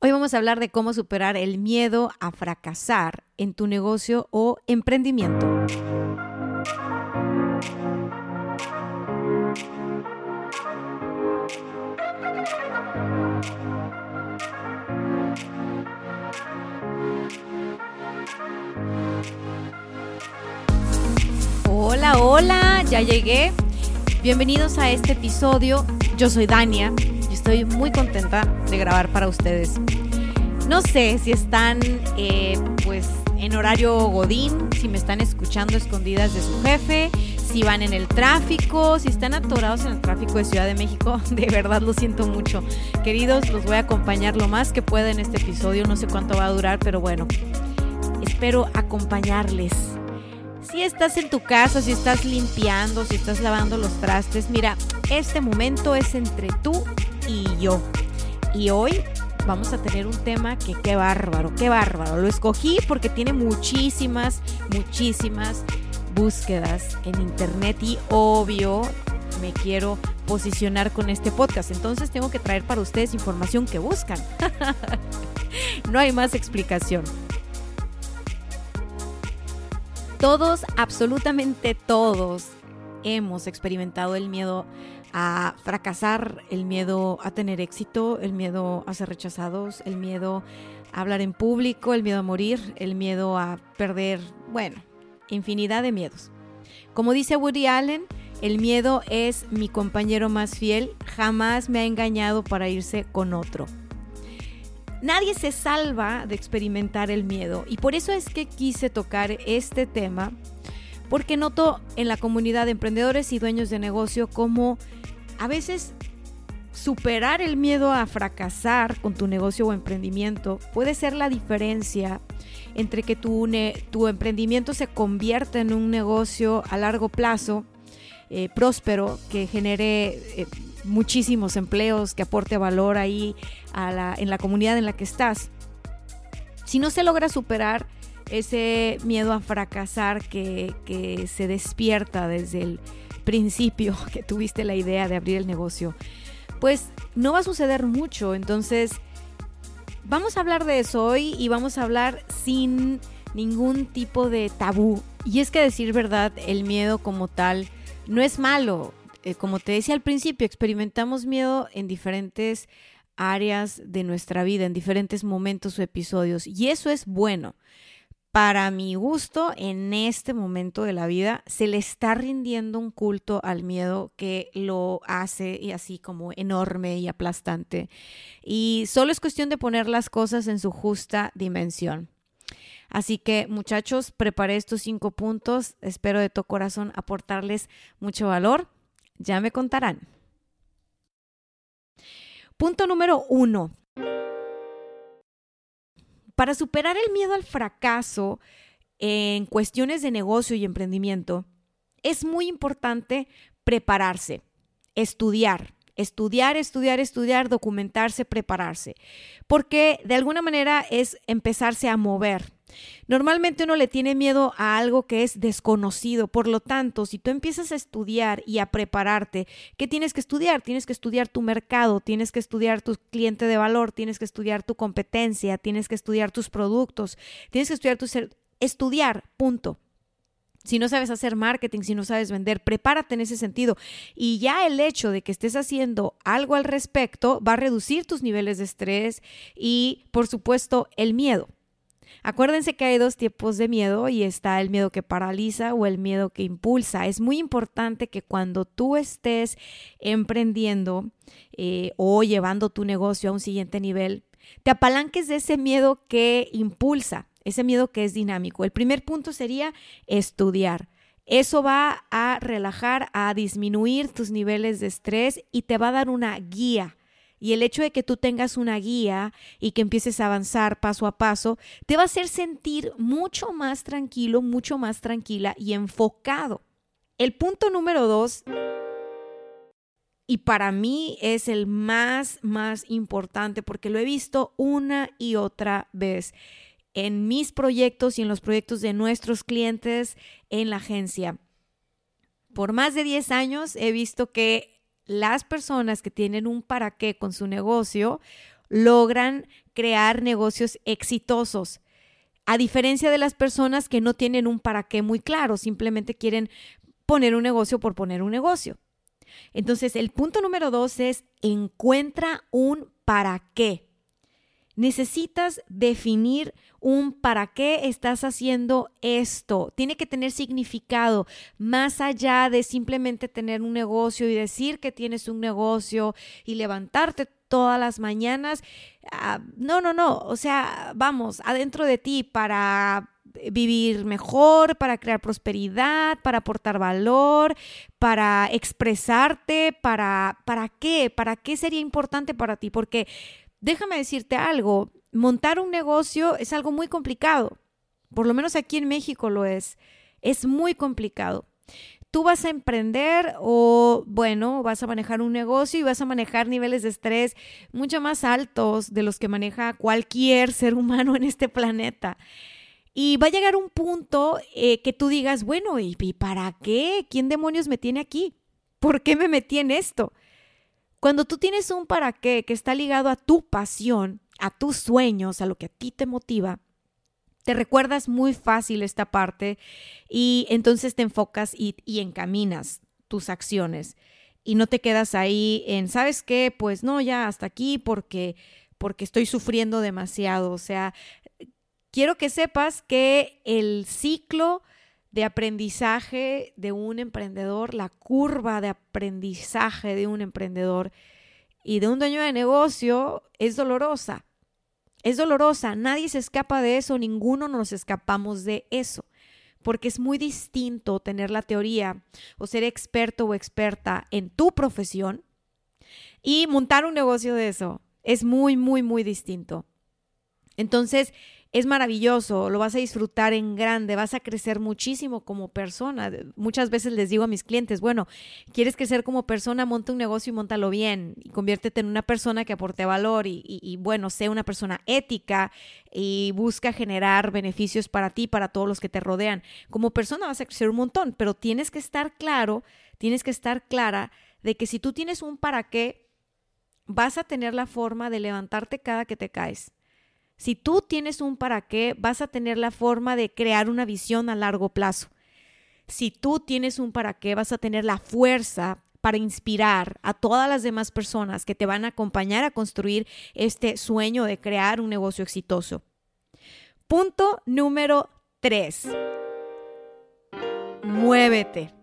Hoy vamos a hablar de cómo superar el miedo a fracasar en tu negocio o emprendimiento. Hola, hola, ya llegué. Bienvenidos a este episodio. Yo soy Dania estoy muy contenta de grabar para ustedes. No sé si están eh, pues en horario godín, si me están escuchando escondidas de su jefe, si van en el tráfico, si están atorados en el tráfico de Ciudad de México, de verdad lo siento mucho. Queridos, los voy a acompañar lo más que pueda en este episodio, no sé cuánto va a durar, pero bueno, espero acompañarles. Si estás en tu casa, si estás limpiando, si estás lavando los trastes, mira, este momento es entre tú y yo. Y hoy vamos a tener un tema que qué bárbaro, qué bárbaro. Lo escogí porque tiene muchísimas, muchísimas búsquedas en internet y obvio me quiero posicionar con este podcast. Entonces tengo que traer para ustedes información que buscan. no hay más explicación. Todos, absolutamente todos, hemos experimentado el miedo a fracasar, el miedo a tener éxito, el miedo a ser rechazados, el miedo a hablar en público, el miedo a morir, el miedo a perder, bueno, infinidad de miedos. Como dice Woody Allen, el miedo es mi compañero más fiel, jamás me ha engañado para irse con otro. Nadie se salva de experimentar el miedo y por eso es que quise tocar este tema, porque noto en la comunidad de emprendedores y dueños de negocio como a veces superar el miedo a fracasar con tu negocio o emprendimiento puede ser la diferencia entre que tu, emprendimiento se convierta en un negocio a largo plazo, eh, próspero, que genere eh, muchísimos empleos, que aporte valor ahí en la comunidad en la que estás. Si no se logra superar ese miedo a fracasar que, que se despierta desde el principio que tuviste la idea de abrir el negocio, pues no va a suceder mucho. Entonces, vamos a hablar de eso hoy y vamos a hablar sin ningún tipo de tabú. Y es que decir verdad, el miedo como tal no es malo. Eh, como te decía al principio, experimentamos miedo en diferentes áreas de nuestra vida, en diferentes momentos o episodios. Y eso es bueno. Para mi gusto, en este momento de la vida, se le está rindiendo un culto al miedo que lo hace y así como enorme y aplastante. Y solo es cuestión de poner las cosas en su justa dimensión. Así que muchachos, preparé estos cinco puntos. Espero de todo corazón aportarles mucho valor. Ya me contarán. Punto número uno. Para superar el miedo al fracaso en cuestiones de negocio y emprendimiento, es muy importante prepararse, estudiar, estudiar, estudiar, estudiar, documentarse, prepararse, porque de alguna manera es empezarse a mover, Normalmente uno le tiene miedo a algo que es desconocido, por lo tanto, si tú empiezas a estudiar y a prepararte, ¿qué tienes que estudiar? Tienes que estudiar tu mercado, tienes que estudiar tu cliente de valor, tienes que estudiar tu competencia, tienes que estudiar tus productos, tienes que estudiar tu ser estudiar, punto. Si no sabes hacer marketing, si no sabes vender, prepárate en ese sentido. Y ya el hecho de que estés haciendo algo al respecto va a reducir tus niveles de estrés y, por supuesto, el miedo. Acuérdense que hay dos tipos de miedo y está el miedo que paraliza o el miedo que impulsa. Es muy importante que cuando tú estés emprendiendo eh, o llevando tu negocio a un siguiente nivel, te apalanques de ese miedo que impulsa, ese miedo que es dinámico. El primer punto sería estudiar. Eso va a relajar, a disminuir tus niveles de estrés y te va a dar una guía Y el hecho de que tú tengas una guía y que empieces a avanzar paso a paso, te va a hacer sentir mucho más tranquilo, mucho más tranquila y enfocado. El punto número dos, y para mí es el más, más importante porque lo he visto una y otra vez en mis proyectos y en los proyectos de nuestros clientes en la agencia. Por más de 10 años he visto que las personas que tienen un para qué con su negocio logran crear negocios exitosos. A diferencia de las personas que no tienen un para qué muy claro, simplemente quieren poner un negocio por poner un negocio. Entonces, el punto número dos es encuentra un para qué. Necesitas definir un para qué estás haciendo esto. Tiene que tener significado más allá de simplemente tener un negocio y decir que tienes un negocio y levantarte todas las mañanas. Ah, no, no, no. O sea, vamos, adentro de ti para vivir mejor, para crear prosperidad, para aportar valor, para expresarte, para ¿para qué? ¿Para qué sería importante para ti? Porque déjame decirte algo, montar un negocio es algo muy complicado, por lo menos aquí en México lo es, es muy complicado. Tú vas a emprender o, bueno, vas a manejar un negocio y vas a manejar niveles de estrés mucho más altos de los que maneja cualquier ser humano en este planeta. Y va a llegar un punto eh, que tú digas, bueno, ¿y para qué? ¿Quién demonios me tiene aquí? ¿Por qué me metí en esto? Cuando tú tienes un para qué que está ligado a tu pasión, a tus sueños, a lo que a ti te motiva, te recuerdas muy fácil esta parte y entonces te enfocas y, encaminas tus acciones y no te quedas ahí en, ¿sabes qué? Pues no, ya hasta aquí porque porque estoy sufriendo demasiado, o sea, quiero que sepas que el ciclo de aprendizaje de un emprendedor, la curva de aprendizaje de un emprendedor y de un dueño de negocio es dolorosa. Es dolorosa, nadie se escapa de eso, ninguno nos escapamos de eso, porque es muy distinto tener la teoría o ser experto o experta en tu profesión y montar un negocio de eso. Es muy, muy, muy distinto. Entonces, es maravilloso, lo vas a disfrutar en grande, vas a crecer muchísimo como persona. Muchas veces les digo a mis clientes, bueno, quieres crecer como persona, monta un negocio y montalo bien y conviértete en una persona que aporte valor y, bueno, sea una persona ética y busca generar beneficios para ti, para todos los que te rodean. Como persona vas a crecer un montón, pero tienes que estar claro, tienes que estar clara de que si tú tienes un para qué, vas a tener la forma de levantarte cada que te caes si tú tienes un para qué, vas a tener la forma de crear una visión a largo plazo. Si tú tienes un para qué, vas a tener la fuerza para inspirar a todas las demás personas que te van a acompañar a construir este sueño de crear un negocio exitoso. Punto número tres. Muévete.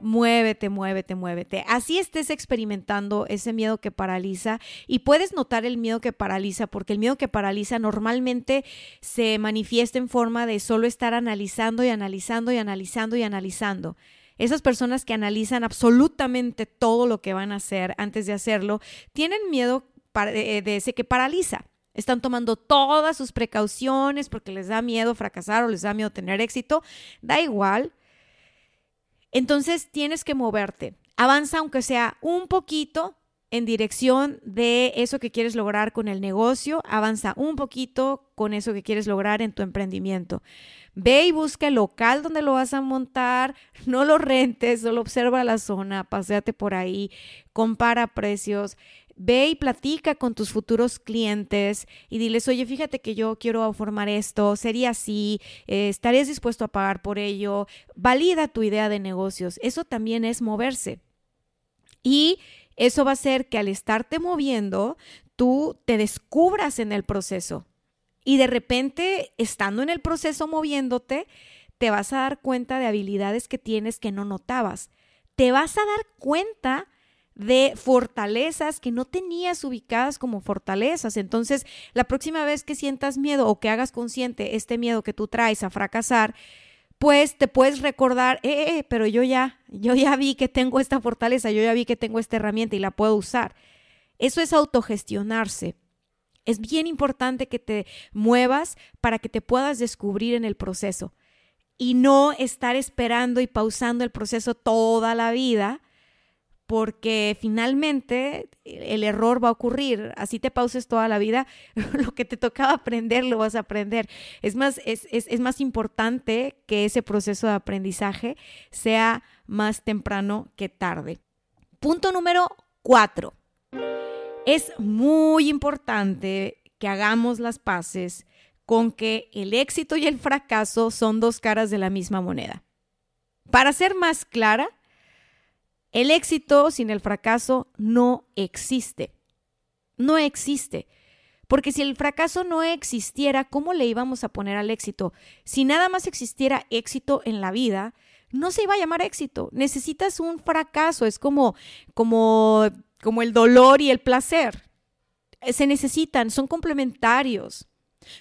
Muévete, muévete, muévete. Así estés experimentando ese miedo que paraliza y puedes notar el miedo que paraliza porque el miedo que paraliza normalmente se manifiesta en forma de solo estar analizando y analizando y analizando y analizando. Esas personas que analizan absolutamente todo lo que van a hacer antes de hacerlo, tienen miedo de ese que paraliza. Están tomando todas sus precauciones porque les da miedo fracasar o les da miedo tener éxito. Da igual entonces tienes que moverte. Avanza aunque sea un poquito en dirección de eso que quieres lograr con el negocio, avanza un poquito con eso que quieres lograr en tu emprendimiento. Ve y busca el local donde lo vas a montar, no lo rentes, solo observa la zona, paséate por ahí, compara precios, Ve y platica con tus futuros clientes y diles, oye, fíjate que yo quiero formar esto, sería así, eh, estarías dispuesto a pagar por ello, valida tu idea de negocios. Eso también es moverse. Y eso va a hacer que al estarte moviendo, tú te descubras en el proceso. Y de repente, estando en el proceso moviéndote, te vas a dar cuenta de habilidades que tienes que no notabas. Te vas a dar cuenta de fortalezas que no tenías ubicadas como fortalezas. Entonces, la próxima vez que sientas miedo o que hagas consciente este miedo que tú traes a fracasar, pues te puedes recordar, eh, eh, eh, pero yo ya, yo ya vi que tengo esta fortaleza, yo ya vi que tengo esta herramienta y la puedo usar. Eso es autogestionarse. Es bien importante que te muevas para que te puedas descubrir en el proceso y no estar esperando y pausando el proceso toda la vida porque finalmente el error va a ocurrir. Así te pauses toda la vida, lo que te tocaba aprender lo vas a aprender. Es más, es, es, más importante que ese proceso de aprendizaje sea más temprano que tarde. Punto número cuatro. Es muy importante que hagamos las paces con que el éxito y el fracaso son dos caras de la misma moneda. Para ser más clara, el éxito sin el fracaso no existe. No existe. Porque si el fracaso no existiera, ¿cómo le íbamos a poner al éxito? Si nada más existiera éxito en la vida, no se iba a llamar éxito. Necesitas un fracaso. Es como, como, como el dolor y el placer. Se necesitan, son complementarios.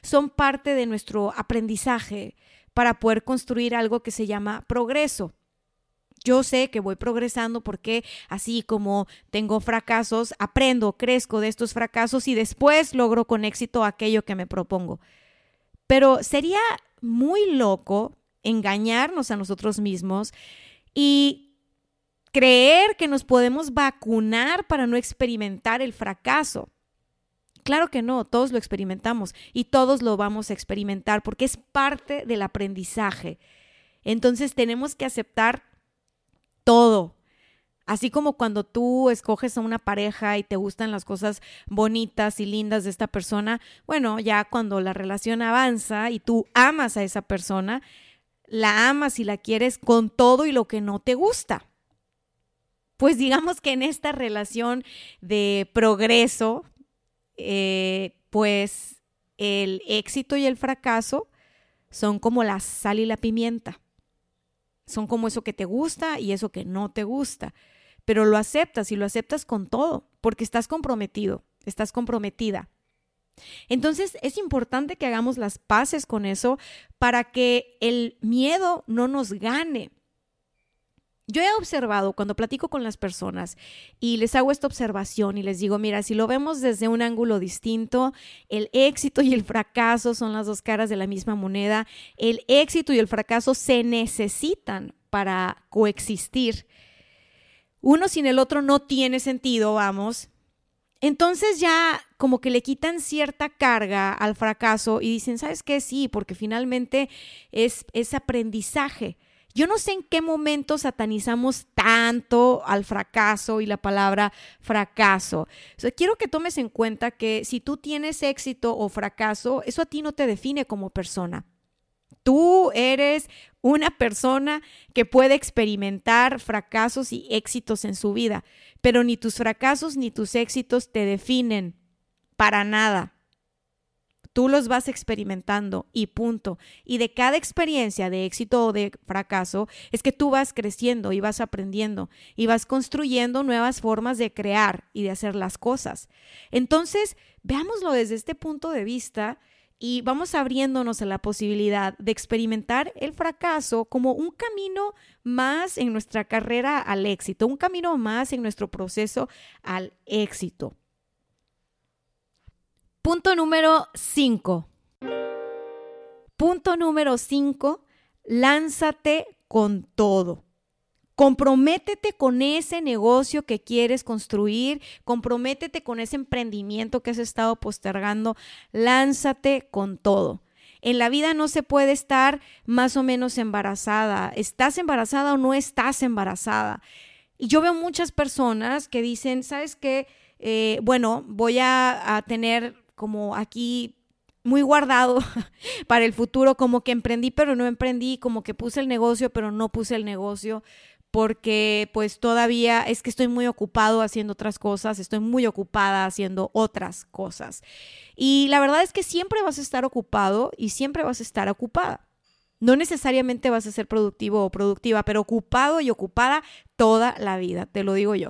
Son parte de nuestro aprendizaje para poder construir algo que se llama progreso. Yo sé que voy progresando porque así como tengo fracasos, aprendo, crezco de estos fracasos y después logro con éxito aquello que me propongo. Pero sería muy loco engañarnos a nosotros mismos y creer que nos podemos vacunar para no experimentar el fracaso. Claro que no, todos lo experimentamos y todos lo vamos a experimentar porque es parte del aprendizaje. Entonces tenemos que aceptar todo. Así como cuando tú escoges a una pareja y te gustan las cosas bonitas y lindas de esta persona, bueno, ya cuando la relación avanza y tú amas a esa persona, la amas y la quieres con todo y lo que no te gusta. Pues digamos que en esta relación de progreso, eh, pues el éxito y el fracaso son como la sal y la pimienta. Son como eso que te gusta y eso que no te gusta. Pero lo aceptas y lo aceptas con todo, porque estás comprometido, estás comprometida. Entonces es importante que hagamos las paces con eso para que el miedo no nos gane. Yo he observado cuando platico con las personas y les hago esta observación y les digo, mira, si lo vemos desde un ángulo distinto, el éxito y el fracaso son las dos caras de la misma moneda. El éxito y el fracaso se necesitan para coexistir. Uno sin el otro no tiene sentido, vamos. Entonces ya como que le quitan cierta carga al fracaso y dicen, ¿sabes qué? Sí, porque finalmente es, es aprendizaje. Yo no sé en qué momento satanizamos tanto al fracaso y la palabra fracaso. quiero que tomes en cuenta que si tú tienes éxito o fracaso, eso a ti no te define como persona. Tú eres una persona que puede experimentar fracasos y éxitos en su vida, pero ni tus fracasos ni tus éxitos te definen para nada. Tú los vas experimentando y punto. Y de cada experiencia de éxito o de fracaso es que tú vas creciendo y vas aprendiendo y vas construyendo nuevas formas de crear y de hacer las cosas. Entonces, veámoslo desde este punto de vista y vamos abriéndonos a la posibilidad de experimentar el fracaso como un camino más en nuestra carrera al éxito, un camino más en nuestro proceso al éxito. Punto número 5. Punto número 5. Lánzate con todo. Comprométete con ese negocio que quieres construir, comprométete con ese emprendimiento que has estado postergando, lánzate con todo. En la vida no se puede estar más o menos embarazada. ¿Estás embarazada o no estás embarazada? Y yo veo muchas personas que dicen, ¿sabes qué? Eh, bueno, voy a, a tener como aquí muy guardado para el futuro, como que emprendí pero no emprendí, como que puse el negocio pero no puse el negocio, porque pues todavía es que estoy muy ocupado haciendo otras cosas, estoy muy ocupada haciendo otras cosas. Y la verdad es que siempre vas a estar ocupado y siempre vas a estar ocupada. No necesariamente vas a ser productivo o productiva, pero ocupado y ocupada toda la vida, te lo digo yo.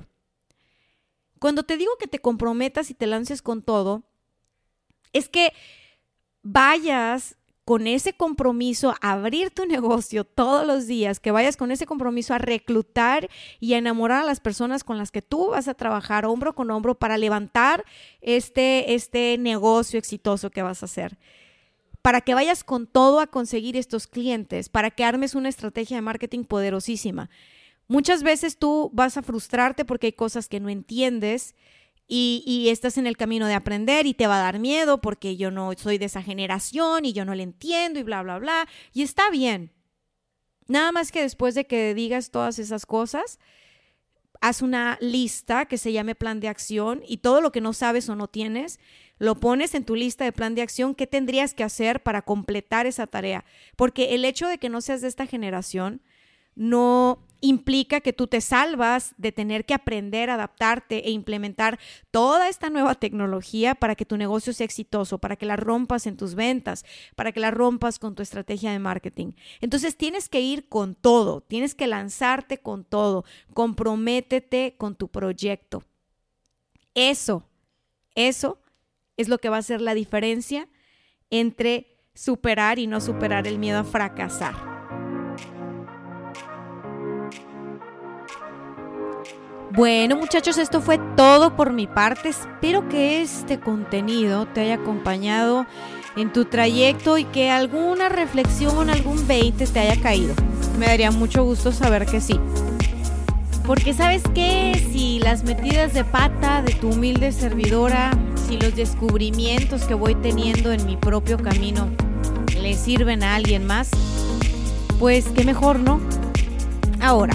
Cuando te digo que te comprometas y te lances con todo, es que vayas con ese compromiso a abrir tu negocio todos los días, que vayas con ese compromiso a reclutar y a enamorar a las personas con las que tú vas a trabajar hombro con hombro para levantar este, este negocio exitoso que vas a hacer. Para que vayas con todo a conseguir estos clientes, para que armes una estrategia de marketing poderosísima. Muchas veces tú vas a frustrarte porque hay cosas que no entiendes y, estás en el camino de aprender y te va a dar miedo porque yo no soy de esa generación y yo no le entiendo y bla, bla, bla. Y está bien. Nada más que después de que digas todas esas cosas, haz una lista que se llame plan de acción y todo lo que no sabes o no tienes, lo pones en tu lista de plan de acción, qué tendrías que hacer para completar esa tarea. Porque el hecho de que no seas de esta generación no implica que tú te salvas de tener que aprender, adaptarte e implementar toda esta nueva tecnología para que tu negocio sea exitoso, para que la rompas en tus ventas, para que la rompas con tu estrategia de marketing. Entonces tienes que ir con todo, tienes que lanzarte con todo, comprométete con tu proyecto. Eso, eso es lo que va a ser la diferencia entre superar y no superar el miedo a fracasar. Bueno muchachos, esto fue todo por mi parte. Espero que este contenido te haya acompañado en tu trayecto y que alguna reflexión, algún 20 te haya caído. Me daría mucho gusto saber que sí. Porque sabes qué, si las metidas de pata de tu humilde servidora, si los descubrimientos que voy teniendo en mi propio camino le sirven a alguien más, pues qué mejor, ¿no? Ahora,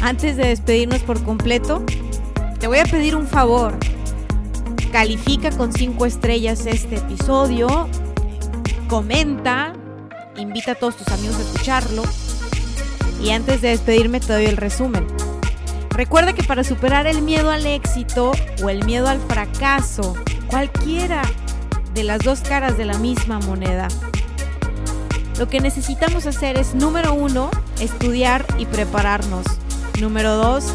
antes de despedirnos por completo, te voy a pedir un favor. Califica con cinco estrellas este episodio, comenta, invita a todos tus amigos a escucharlo. Y antes de despedirme te doy el resumen. Recuerda que para superar el miedo al éxito o el miedo al fracaso, cualquiera de las dos caras de la misma moneda, lo que necesitamos hacer es, número uno, estudiar y prepararnos. Número dos,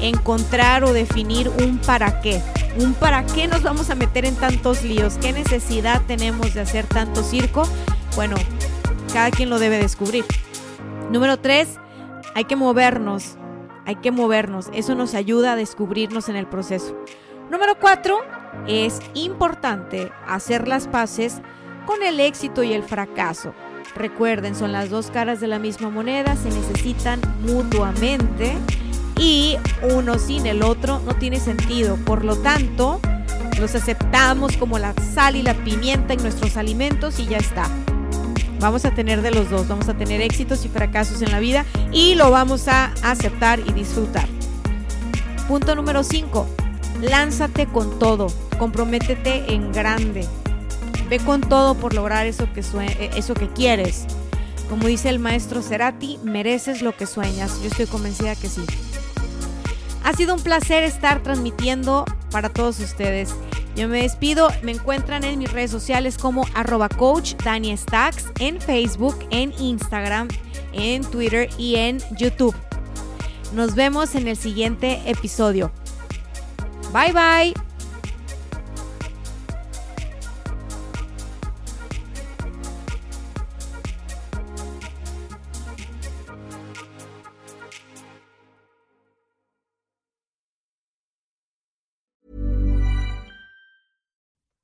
encontrar o definir un para qué. Un para qué nos vamos a meter en tantos líos. ¿Qué necesidad tenemos de hacer tanto circo? Bueno, cada quien lo debe descubrir. Número tres, hay que movernos. Hay que movernos. Eso nos ayuda a descubrirnos en el proceso. Número cuatro, es importante hacer las paces con el éxito y el fracaso. Recuerden, son las dos caras de la misma moneda, se necesitan mutuamente y uno sin el otro no tiene sentido. Por lo tanto, los aceptamos como la sal y la pimienta en nuestros alimentos y ya está. Vamos a tener de los dos, vamos a tener éxitos y fracasos en la vida y lo vamos a aceptar y disfrutar. Punto número 5. Lánzate con todo, comprométete en grande. Ve con todo por lograr eso que, eh, eso que quieres. Como dice el maestro Cerati, mereces lo que sueñas. Yo estoy convencida que sí. Ha sido un placer estar transmitiendo para todos ustedes. Yo me despido, me encuentran en mis redes sociales como arroba coach Dani Stacks, en Facebook, en Instagram, en Twitter y en YouTube. Nos vemos en el siguiente episodio. Bye bye.